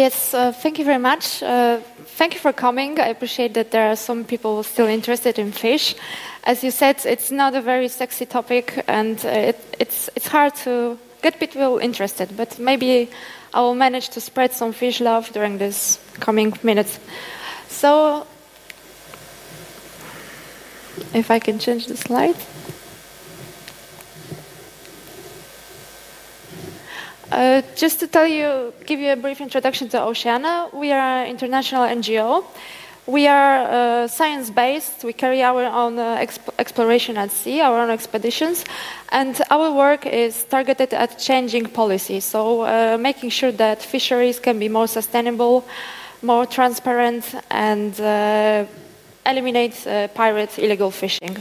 Yes, uh, thank you very much. Uh, thank you for coming. I appreciate that there are some people still interested in fish. As you said, it's not a very sexy topic, and uh, it, it's it's hard to get people interested. But maybe I will manage to spread some fish love during this coming minutes. So, if I can change the slide. Uh, just to tell you, give you a brief introduction to Oceana, we are an international NGO. We are uh, science based. We carry our own uh, exp- exploration at sea, our own expeditions, and our work is targeted at changing policy. So, uh, making sure that fisheries can be more sustainable, more transparent, and uh, eliminate pirate illegal fishing.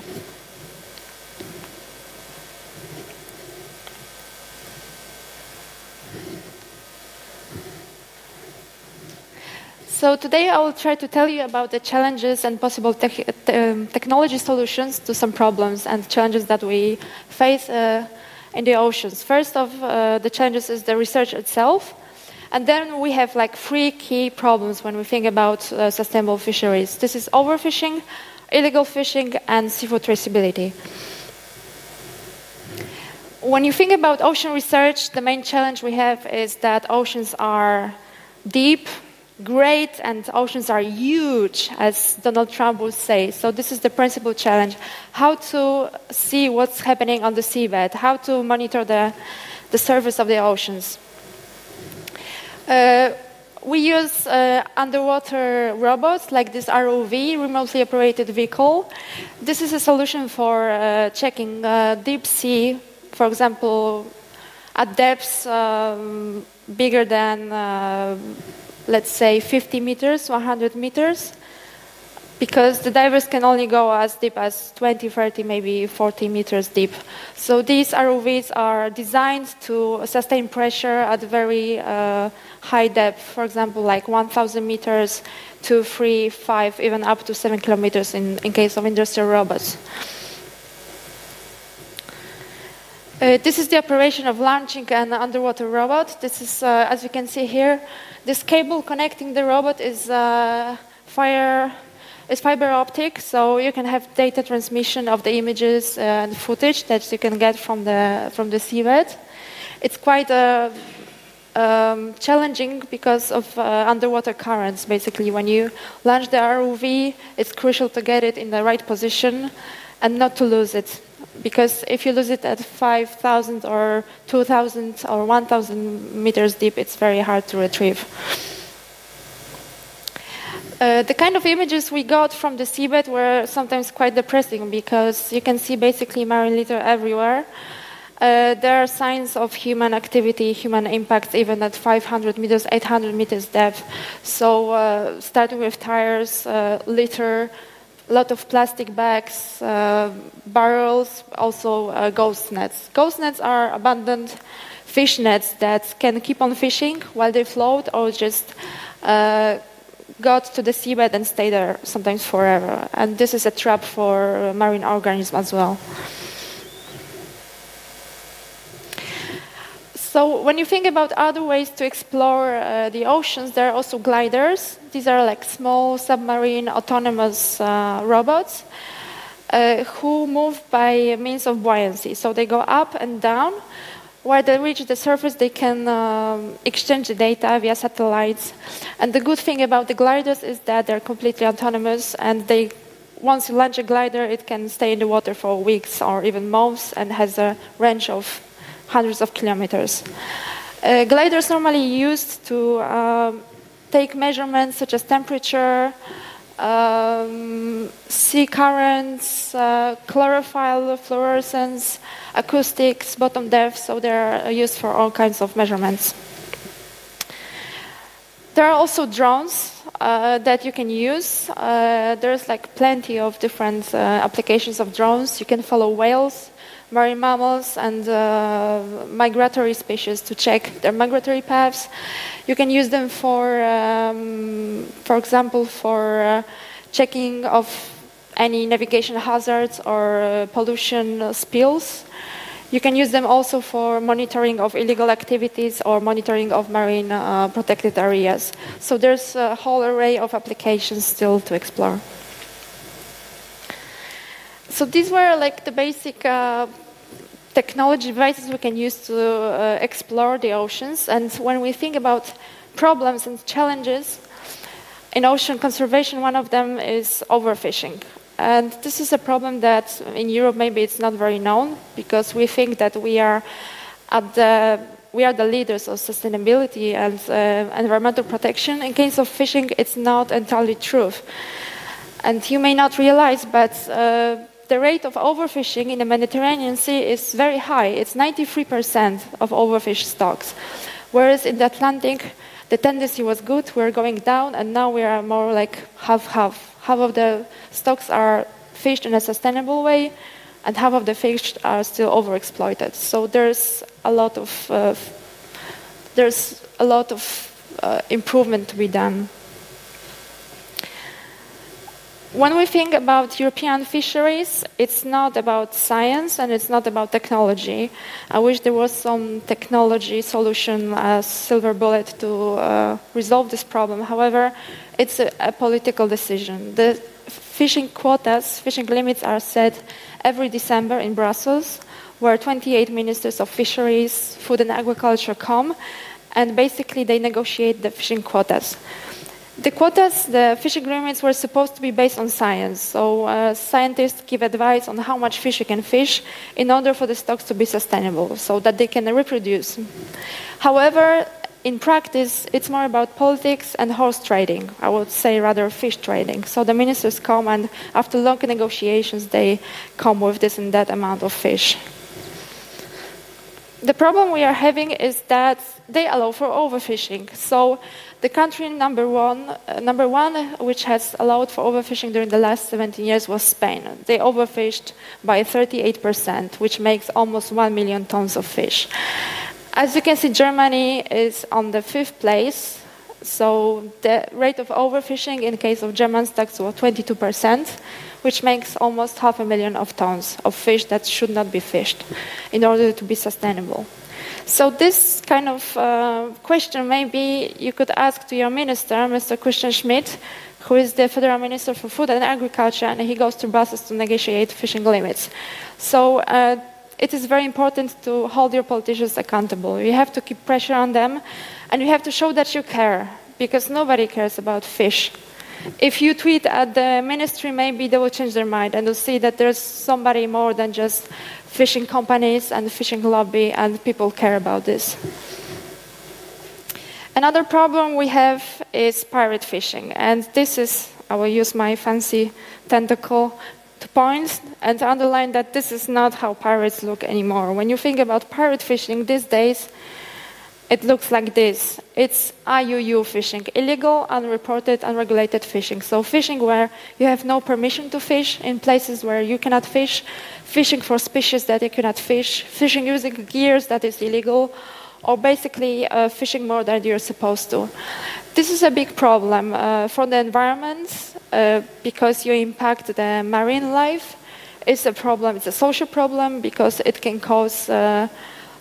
So today I will try to tell you about the challenges and possible te um, technology solutions to some problems and challenges that we face uh, in the oceans. First of uh, the challenges is the research itself. And then we have like three key problems when we think about uh, sustainable fisheries. This is overfishing, illegal fishing, and seafood traceability. When you think about ocean research, the main challenge we have is that oceans are deep, great and oceans are huge, as Donald Trump would say. So, this is the principal challenge how to see what's happening on the seabed, how to monitor the, the surface of the oceans. Uh, we use uh, underwater robots like this ROV, remotely operated vehicle. This is a solution for uh, checking uh, deep sea, for example, at depths um, bigger than uh, let's say 50 meters, 100 meters, because the divers can only go as deep as 20, 30, maybe 40 meters deep. So these ROVs are designed to sustain pressure at very uh, high depth, for example, like 1,000 meters, 2, 3, 5, even up to 7 kilometers in, in case of industrial robots. Uh, this is the operation of launching an underwater robot. This is, uh, as you can see here, this cable connecting the robot is uh, fire is fiber optic, so you can have data transmission of the images and footage that you can get from the from the seabed. It's quite uh, um, challenging because of uh, underwater currents. Basically, when you launch the ROV, it's crucial to get it in the right position and not to lose it because if you lose it at 5,000 or 2,000 or 1,000 meters deep, it's very hard to retrieve. Uh, the kind of images we got from the seabed were sometimes quite depressing because you can see basically marine litter everywhere. Uh, there are signs of human activity, human impact, even at 500 meters, 800 meters depth. So, uh, starting with tires, uh, litter, a lot of plastic bags, uh, barrels, also uh, ghost nets. Ghost nets are abandoned fish nets that can keep on fishing while they float or just uh, got to the seabed and stay there sometimes forever. And this is a trap for marine organisms as well. So when you think about other ways to explore uh, the oceans, there are also gliders. These are like small submarine autonomous uh, robots uh, who move by means of buoyancy. So they go up and down. While they reach the surface, they can um, exchange the data via satellites. And the good thing about the gliders is that they're completely autonomous and they once you launch a glider, it can stay in the water for weeks or even months and has a range of hundreds of kilometers. Uh, gliders normally used to um, take measurements such as temperature, um, sea currents, uh, chlorophyll fluorescence, acoustics, bottom depth, so they're used for all kinds of measurements. There are also drones uh, that you can use. Uh, there's like plenty of different uh, applications of drones. You can follow whales, marine mammals and uh, migratory species to check their migratory paths. You can use them for, um, for example, for uh, checking of any navigation hazards or uh, pollution spills. You can use them also for monitoring of illegal activities or monitoring of marine uh, protected areas. So there's a whole array of applications still to explore. So these were like the basic uh, technology devices we can use to uh, explore the oceans. And when we think about problems and challenges in ocean conservation, one of them is overfishing. And this is a problem that in Europe maybe it's not very known because we think that we are at the we are the leaders of sustainability and uh, environmental protection. In case of fishing, it's not entirely true. And you may not realize, but uh, the rate of overfishing in the Mediterranean Sea is very high. It's 93% of overfished stocks. Whereas in the Atlantic, the tendency was good, we're going down, and now we are more like half half. Half of the stocks are fished in a sustainable way, and half of the fish are still overexploited. So there's a lot of uh, there's a lot of uh, improvement to be done. When we think about European fisheries, it's not about science and it's not about technology. I wish there was some technology solution, a silver bullet to uh, resolve this problem. However, it's a, a political decision. The fishing quotas, fishing limits are set every December in Brussels, where 28 ministers of fisheries, food and agriculture come, and basically they negotiate the fishing quotas. The quotas, the fishing agreements were supposed to be based on science. So uh, scientists give advice on how much fish you can fish in order for the stocks to be sustainable, so that they can reproduce. However, in practice, it's more about politics and horse trading. I would say rather fish trading. So the ministers come and after long negotiations, they come with this and that amount of fish. The problem we are having is that they allow for overfishing. So the country number one, uh, number one, which has allowed for overfishing during the last 17 years, was Spain. They overfished by 38%, which makes almost 1 million tons of fish. As you can see, Germany is on the fifth place. So the rate of overfishing in case of German stocks was 22%, which makes almost half a million of tons of fish that should not be fished in order to be sustainable. So this kind of uh, question maybe you could ask to your minister, Mr. Christian Schmidt, who is the federal minister for food and agriculture, and he goes to Brussels to negotiate fishing limits. So uh, it is very important to hold your politicians accountable. You have to keep pressure on them, and you have to show that you care, because nobody cares about fish. If you tweet at the ministry, maybe they will change their mind and they'll see that there's somebody more than just fishing companies and the fishing lobby, and people care about this. Another problem we have is pirate fishing, and this is, I will use my fancy tentacle to point and to underline that this is not how pirates look anymore. When you think about pirate fishing these days, it looks like this. It's IUU fishing, illegal, unreported, unregulated fishing. So fishing where you have no permission to fish in places where you cannot fish, fishing for species that you cannot fish, fishing using gears that is illegal, or basically uh, fishing more than you're supposed to. This is a big problem uh, for the environment uh, because you impact the marine life. It's a problem, it's a social problem because it can cause uh,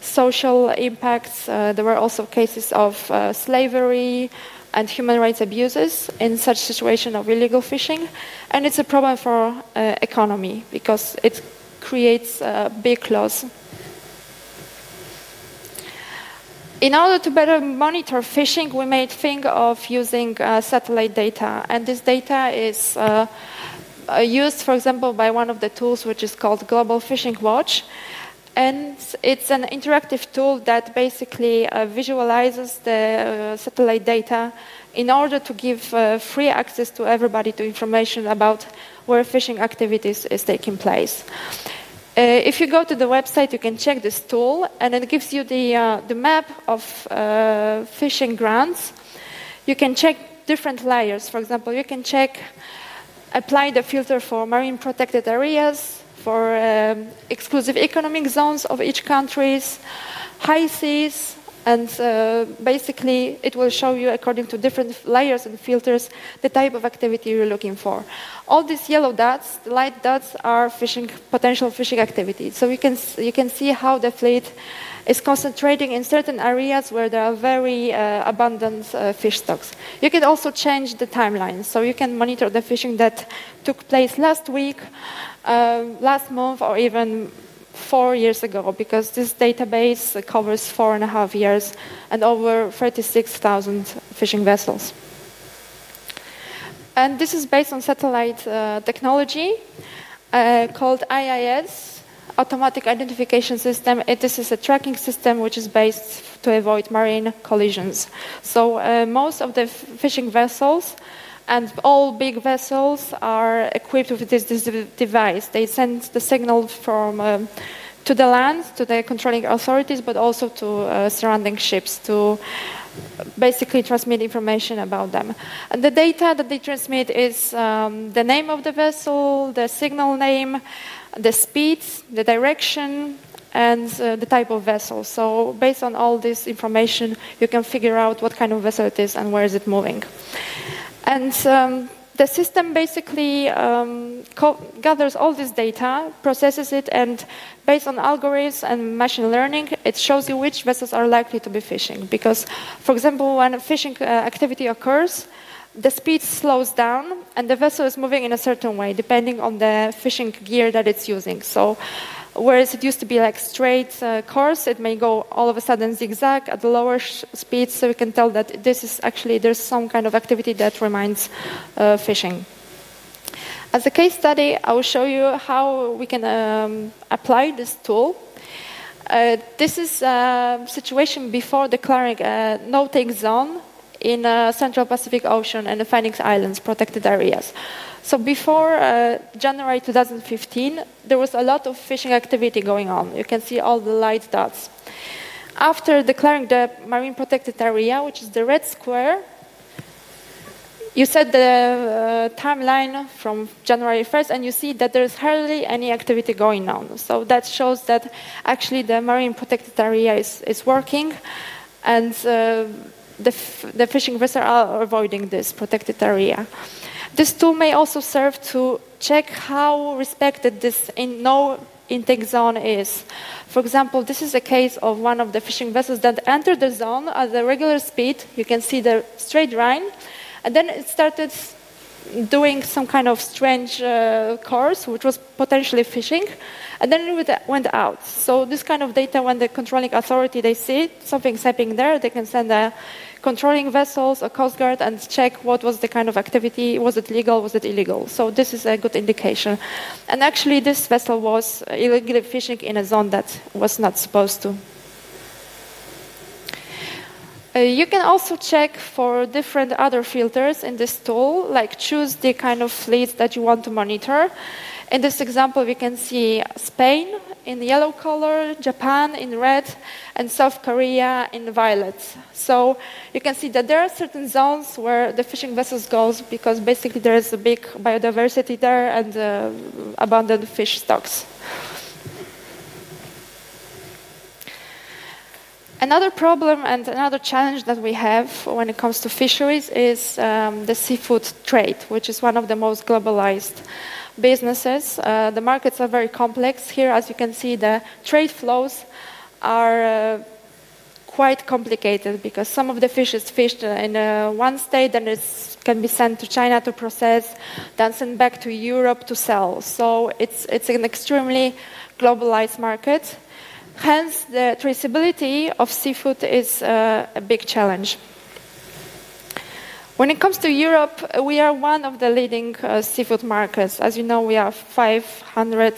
social impacts. Uh, there were also cases of uh, slavery and human rights abuses in such situation of illegal fishing, and it's a problem for uh, economy because it creates big loss. In order to better monitor fishing, we made think of using uh, satellite data, and this data is uh, used, for example, by one of the tools which is called Global Fishing Watch. And it's an interactive tool that basically uh, visualizes the uh, satellite data in order to give uh, free access to everybody to information about where fishing activities is taking place. Uh, if you go to the website, you can check this tool, and it gives you the, uh, the map of uh, fishing grounds. You can check different layers. For example, you can check, apply the filter for marine protected areas, for um, exclusive economic zones of each countries, high seas, And uh, basically, it will show you, according to different layers and filters, the type of activity you're looking for. All these yellow dots, the light dots, are fishing potential fishing activity. So you can you can see how the fleet is concentrating in certain areas where there are very uh, abundant uh, fish stocks. You can also change the timeline, so you can monitor the fishing that took place last week, uh, last month, or even four years ago because this database covers four and a half years and over 36,000 fishing vessels. And this is based on satellite uh, technology uh, called AIS, Automatic Identification System. It, this is a tracking system which is based to avoid marine collisions. So uh, most of the fishing vessels and all big vessels are equipped with this, this device. They send the signal from um, to the land, to the controlling authorities, but also to uh, surrounding ships to basically transmit information about them. And the data that they transmit is um, the name of the vessel, the signal name, the speed, the direction, and uh, the type of vessel. So based on all this information, you can figure out what kind of vessel it is and where is it moving. And um, the system basically um, gathers all this data, processes it, and based on algorithms and machine learning, it shows you which vessels are likely to be fishing. Because, for example, when a fishing uh, activity occurs, the speed slows down and the vessel is moving in a certain way depending on the fishing gear that it's using. So Whereas it used to be like straight uh, course, it may go all of a sudden zigzag at the lower speeds, so we can tell that this is actually, there's some kind of activity that reminds uh, fishing. As a case study, I will show you how we can um, apply this tool. Uh, this is a situation before declaring a no-take zone in uh, Central Pacific Ocean and the Phoenix Islands protected areas. So before uh, January 2015, there was a lot of fishing activity going on. You can see all the light dots. After declaring the marine protected area, which is the red square, you set the uh, timeline from January 1st, and you see that there's hardly any activity going on. So that shows that actually the marine protected area is, is working, and uh, the, the fishing vessels are avoiding this protected area. This tool may also serve to check how respected this in no intake zone is. For example, this is a case of one of the fishing vessels that entered the zone at a regular speed. You can see the straight line, and then it started doing some kind of strange uh, course, which was potentially fishing, and then it went out. So this kind of data, when the controlling authority they see something's happening there, they can send a controlling vessels, a coast guard, and check what was the kind of activity. Was it legal? Was it illegal? So this is a good indication. And actually, this vessel was illegally fishing in a zone that was not supposed to. Uh, you can also check for different other filters in this tool, like choose the kind of fleet that you want to monitor. In this example, we can see Spain in yellow color, Japan in red, and South Korea in violet. So you can see that there are certain zones where the fishing vessels goes because basically there is a big biodiversity there and uh, abundant fish stocks. Another problem and another challenge that we have when it comes to fisheries is um, the seafood trade, which is one of the most globalized businesses. Uh, the markets are very complex. Here, as you can see, the trade flows are uh, quite complicated because some of the fish is fished in uh, one state, and it can be sent to China to process, then sent back to Europe to sell. So it's, it's an extremely globalized market. Hence, the traceability of seafood is uh, a big challenge. When it comes to Europe, we are one of the leading uh, seafood markets. As you know, we have 500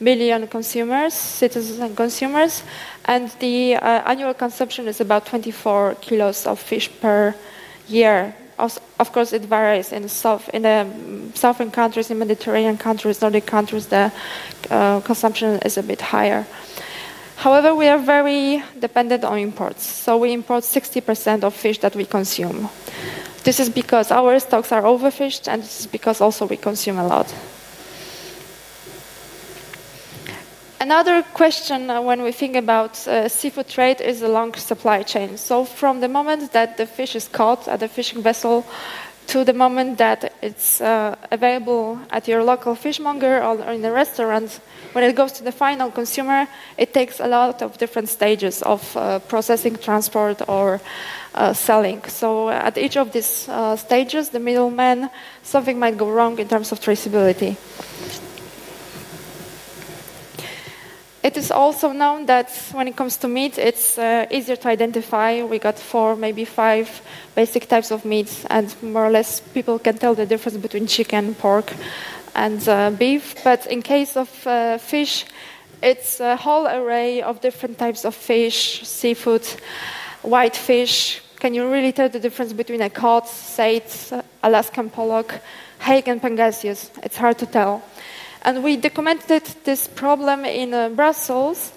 million consumers, citizens and consumers, and the uh, annual consumption is about 24 kilos of fish per year. Of course, it varies in the, south, in the southern countries, in Mediterranean countries, Nordic countries, the uh, consumption is a bit higher. However, we are very dependent on imports. So we import 60% of fish that we consume. This is because our stocks are overfished, and this is because also we consume a lot. Another question uh, when we think about uh, seafood trade is the long supply chain. So, from the moment that the fish is caught at the fishing vessel to the moment that it's uh, available at your local fishmonger or in a restaurant, when it goes to the final consumer, it takes a lot of different stages of uh, processing, transport, or uh, selling. So, at each of these uh, stages, the middleman, something might go wrong in terms of traceability. It is also known that when it comes to meat, it's uh, easier to identify. We got four, maybe five basic types of meats, and more or less people can tell the difference between chicken, pork, and uh, beef. But in case of uh, fish, it's a whole array of different types of fish, seafood, white fish. Can you really tell the difference between a cod, saithe, Alaskan pollock, hake, and pangasius? It's hard to tell. And we documented this problem in uh, Brussels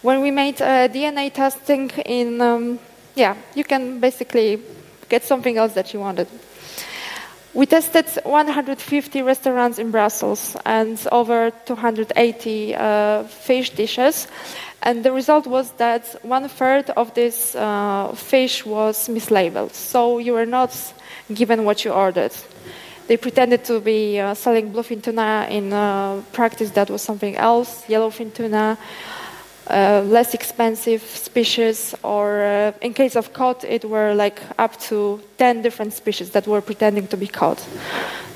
when we made DNA testing in, um, yeah, you can basically get something else that you wanted. We tested 150 restaurants in Brussels and over 280 uh, fish dishes. And the result was that one third of this uh, fish was mislabeled. So you were not given what you ordered. They pretended to be uh, selling bluefin tuna. In uh, practice, that was something else yellowfin tuna, uh, less expensive species, or uh, in case of cod, it were like up to 10 different species that were pretending to be cod.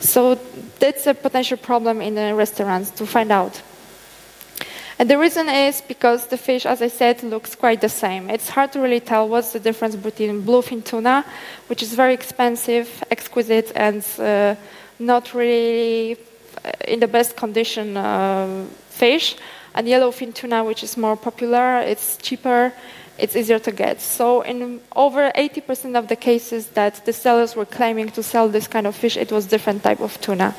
So that's a potential problem in the restaurants to find out. And the reason is because the fish, as I said, looks quite the same. It's hard to really tell what's the difference between bluefin tuna, which is very expensive, exquisite, and uh, not really uh, in the best condition uh, fish, and yellowfin tuna, which is more popular, it's cheaper, it's easier to get. So, in over 80% of the cases that the sellers were claiming to sell this kind of fish, it was different type of tuna,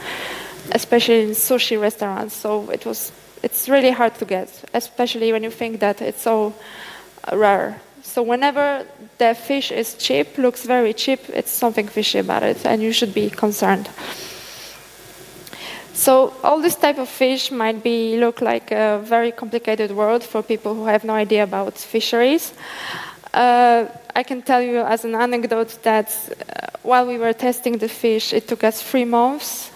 especially in sushi restaurants. So, it was it's really hard to get, especially when you think that it's so rare. So whenever the fish is cheap, looks very cheap, it's something fishy about it, and you should be concerned. So all this type of fish might be look like a very complicated world for people who have no idea about fisheries. Uh, I can tell you as an anecdote that uh, while we were testing the fish, it took us three months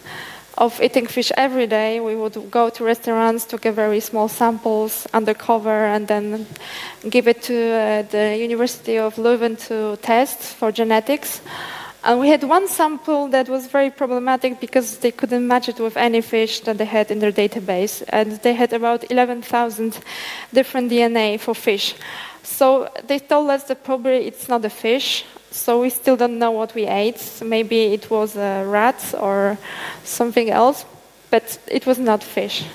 of eating fish every day. We would go to restaurants to get very small samples undercover and then give it to uh, the University of Leuven to test for genetics. And we had one sample that was very problematic because they couldn't match it with any fish that they had in their database. And they had about 11,000 different DNA for fish. So they told us that probably it's not a fish, so we still don't know what we ate. Maybe it was a rat or something else, but it was not fish.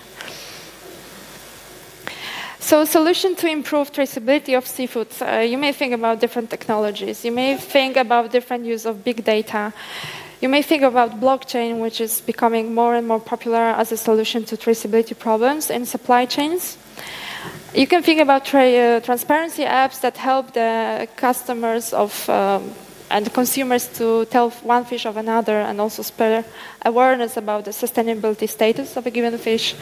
So, solution to improve traceability of seafood. Uh, you may think about different technologies. You may think about different use of big data. You may think about blockchain, which is becoming more and more popular as a solution to traceability problems in supply chains. You can think about tra- uh, transparency apps that help the customers of um, and consumers to tell one fish of another and also spread awareness about the sustainability status of a given fish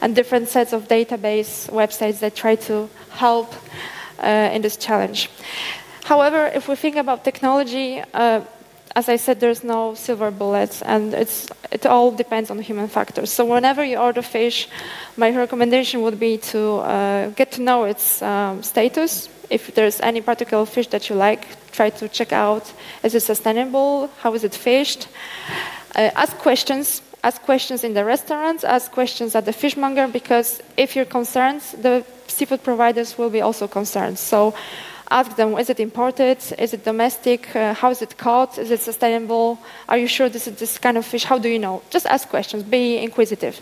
and different sets of database websites that try to help uh, in this challenge. However, if we think about technology, uh, as I said, there's no silver bullets, and it's, it all depends on human factors. So whenever you order fish, my recommendation would be to uh, get to know its um, status. If there's any particular fish that you like, try to check out: is it sustainable? How is it fished? Uh, ask questions. Ask questions in the restaurants. Ask questions at the fishmonger because if you're concerned, the seafood providers will be also concerned. So ask them is it imported? Is it domestic? Uh, how is it caught? Is it sustainable? Are you sure this is this kind of fish? How do you know? Just ask questions. Be inquisitive.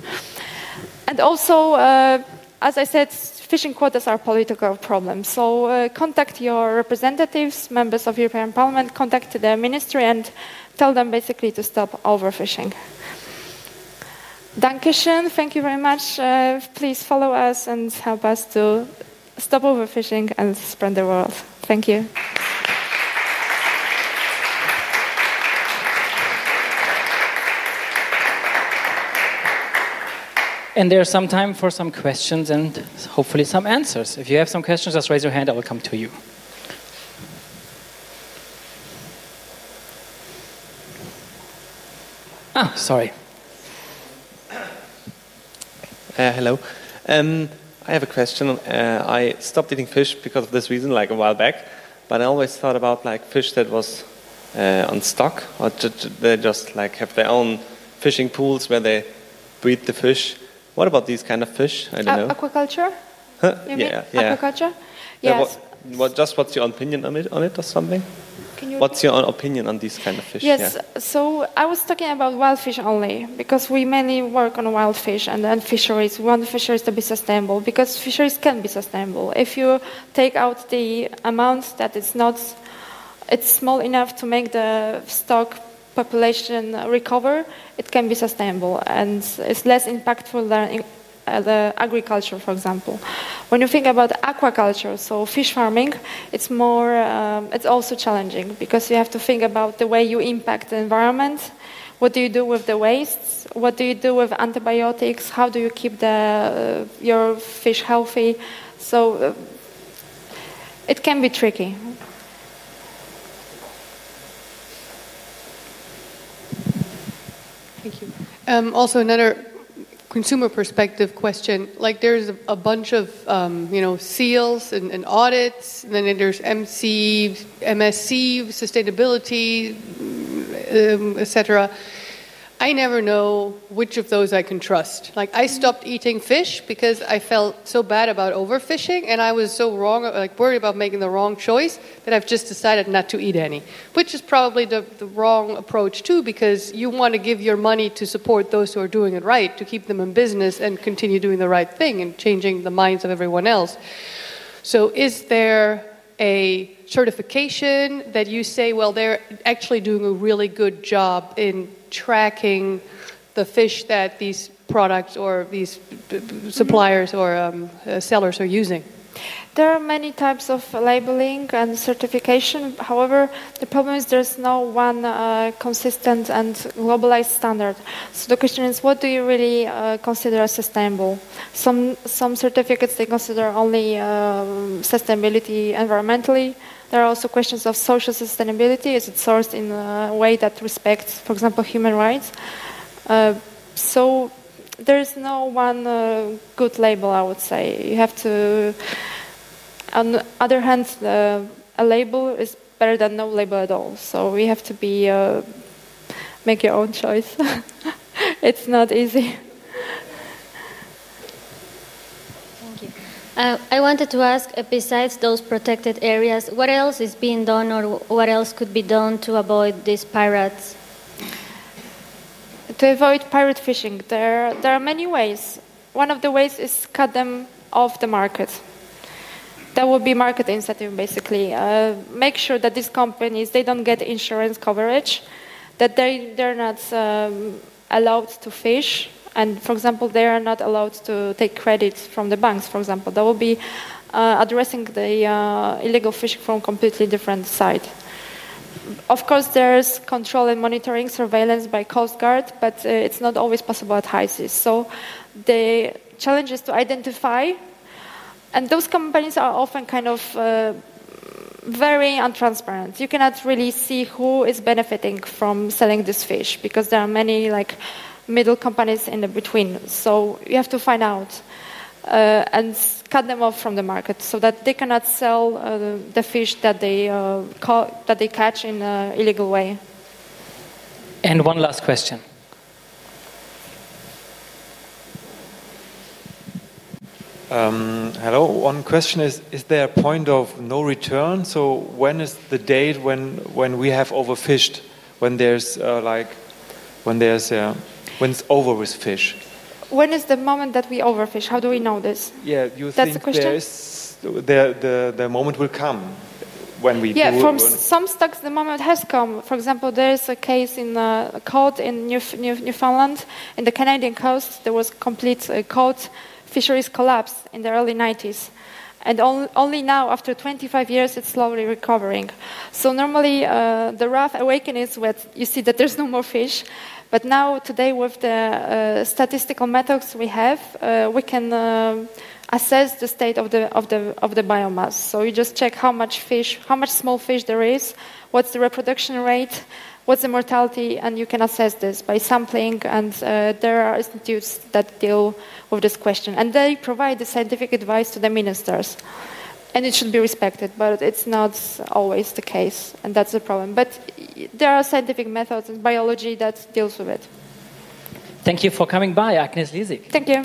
And also uh, as i said fishing quotas are political problem. So uh, contact your representatives members of european parliament contact the ministry and tell them basically to stop overfishing. Dankeschön. Thank you very much. Uh, please follow us and help us to stop overfishing and spread the world. Thank you. And there's some time for some questions and hopefully some answers. If you have some questions, just raise your hand, I will come to you. Ah, sorry. Uh, hello. Um, I have a question. Uh, I stopped eating fish because of this reason, like a while back. But I always thought about like fish that was uh, on stock, or they just like have their own fishing pools where they breed the fish. What about these kind of fish? I don't A- know. aquaculture? Huh? Yeah, mean yeah. aquaculture? Yeah, Yes. what, what, just what's your opinion on it, on it or something? Can you What's your opinion on these kind of fish? Yes, Yeah. so I was talking about wild fish only because we mainly work on wild fish and then fisheries. We want fisheries to be sustainable because fisheries can be sustainable. If you take out the amount that it's not, it's small enough to make the stock population recover, it can be sustainable and it's less impactful than the agriculture, for example. When you think about aquaculture, so fish farming, it's more, um, it's also challenging because you have to think about the way you impact the environment. What do you do with the wastes? What do you do with antibiotics? How do you keep the, uh, your fish healthy? So uh, it can be tricky. Thank you. Um, also, another consumer perspective question. Like, there's a, a bunch of um, you know seals and, and audits, and then there's MC, MSC, sustainability, um, etc. I never know which of those I can trust. Like, I stopped eating fish because I felt so bad about overfishing, and I was so wrong, like worried about making the wrong choice that I've just decided not to eat any. Which is probably the, the wrong approach too, because you want to give your money to support those who are doing it right, to keep them in business and continue doing the right thing and changing the minds of everyone else. So, is there a certification that you say, well, they're actually doing a really good job in tracking the fish that these products or these suppliers or um, uh, sellers are using? There are many types of labeling and certification. However, the problem is there's no one uh, consistent and globalized standard. So the question is, what do you really uh, consider sustainable? Some some certificates they consider only um, sustainability environmentally. There are also questions of social sustainability. Is it sourced in a way that respects, for example, human rights? Uh, so there is no one uh, good label, I would say. You have to. On the other hand, uh, a label is better than no label at all. So we have to be uh, make your own choice. it's not easy. Thank you. Uh, I wanted to ask, uh, besides those protected areas, what else is being done or what else could be done to avoid these pirates? to avoid pirate fishing, there there are many ways. One of the ways is cut them off the market. That would be market incentive, basically. Uh, make sure that these companies they don't get insurance coverage, that they they're not um, allowed to fish, and for example, they are not allowed to take credits from the banks. For example, that will be uh, addressing the uh, illegal fishing from completely different side. Of course, there's control and monitoring, surveillance by Coast Guard, but uh, it's not always possible at high seas. So the challenge is to identify, and those companies are often kind of uh, very untransparent. You cannot really see who is benefiting from selling this fish because there are many like middle companies in the between. So you have to find out uh, and cut them off from the market so that they cannot sell uh, the fish that they uh, ca- that they catch in an illegal way. And one last question. Um, hello. One question is: Is there a point of no return? So when is the date when when we have overfished? When there's uh, like when there's uh, when it's over with fish? When is the moment that we overfish? How do we know this? Yeah, you That's the think question? there is the, the the moment will come when we Yeah, from some stocks the moment has come. For example, there is a case in uh, a cod in New- New- Newfoundland, in the Canadian coast. There was complete uh, cod fisheries collapse in the early 90s. And on, only now, after 25 years, it's slowly recovering. So normally, uh, the rough awakening is when you see that there's no more fish, But now, today, with the uh, statistical methods we have, uh, we can um assess the state of the, of, the, of the biomass. So you just check how much fish, how much small fish there is, what's the reproduction rate, what's the mortality, and you can assess this by sampling. And uh, there are institutes that deal with this question, and they provide the scientific advice to the ministers. And it should be respected, but it's not always the case, and that's the problem. But there are scientific methods in biology that deals with it. Thank you for coming by, Agnes Lisik. Thank you.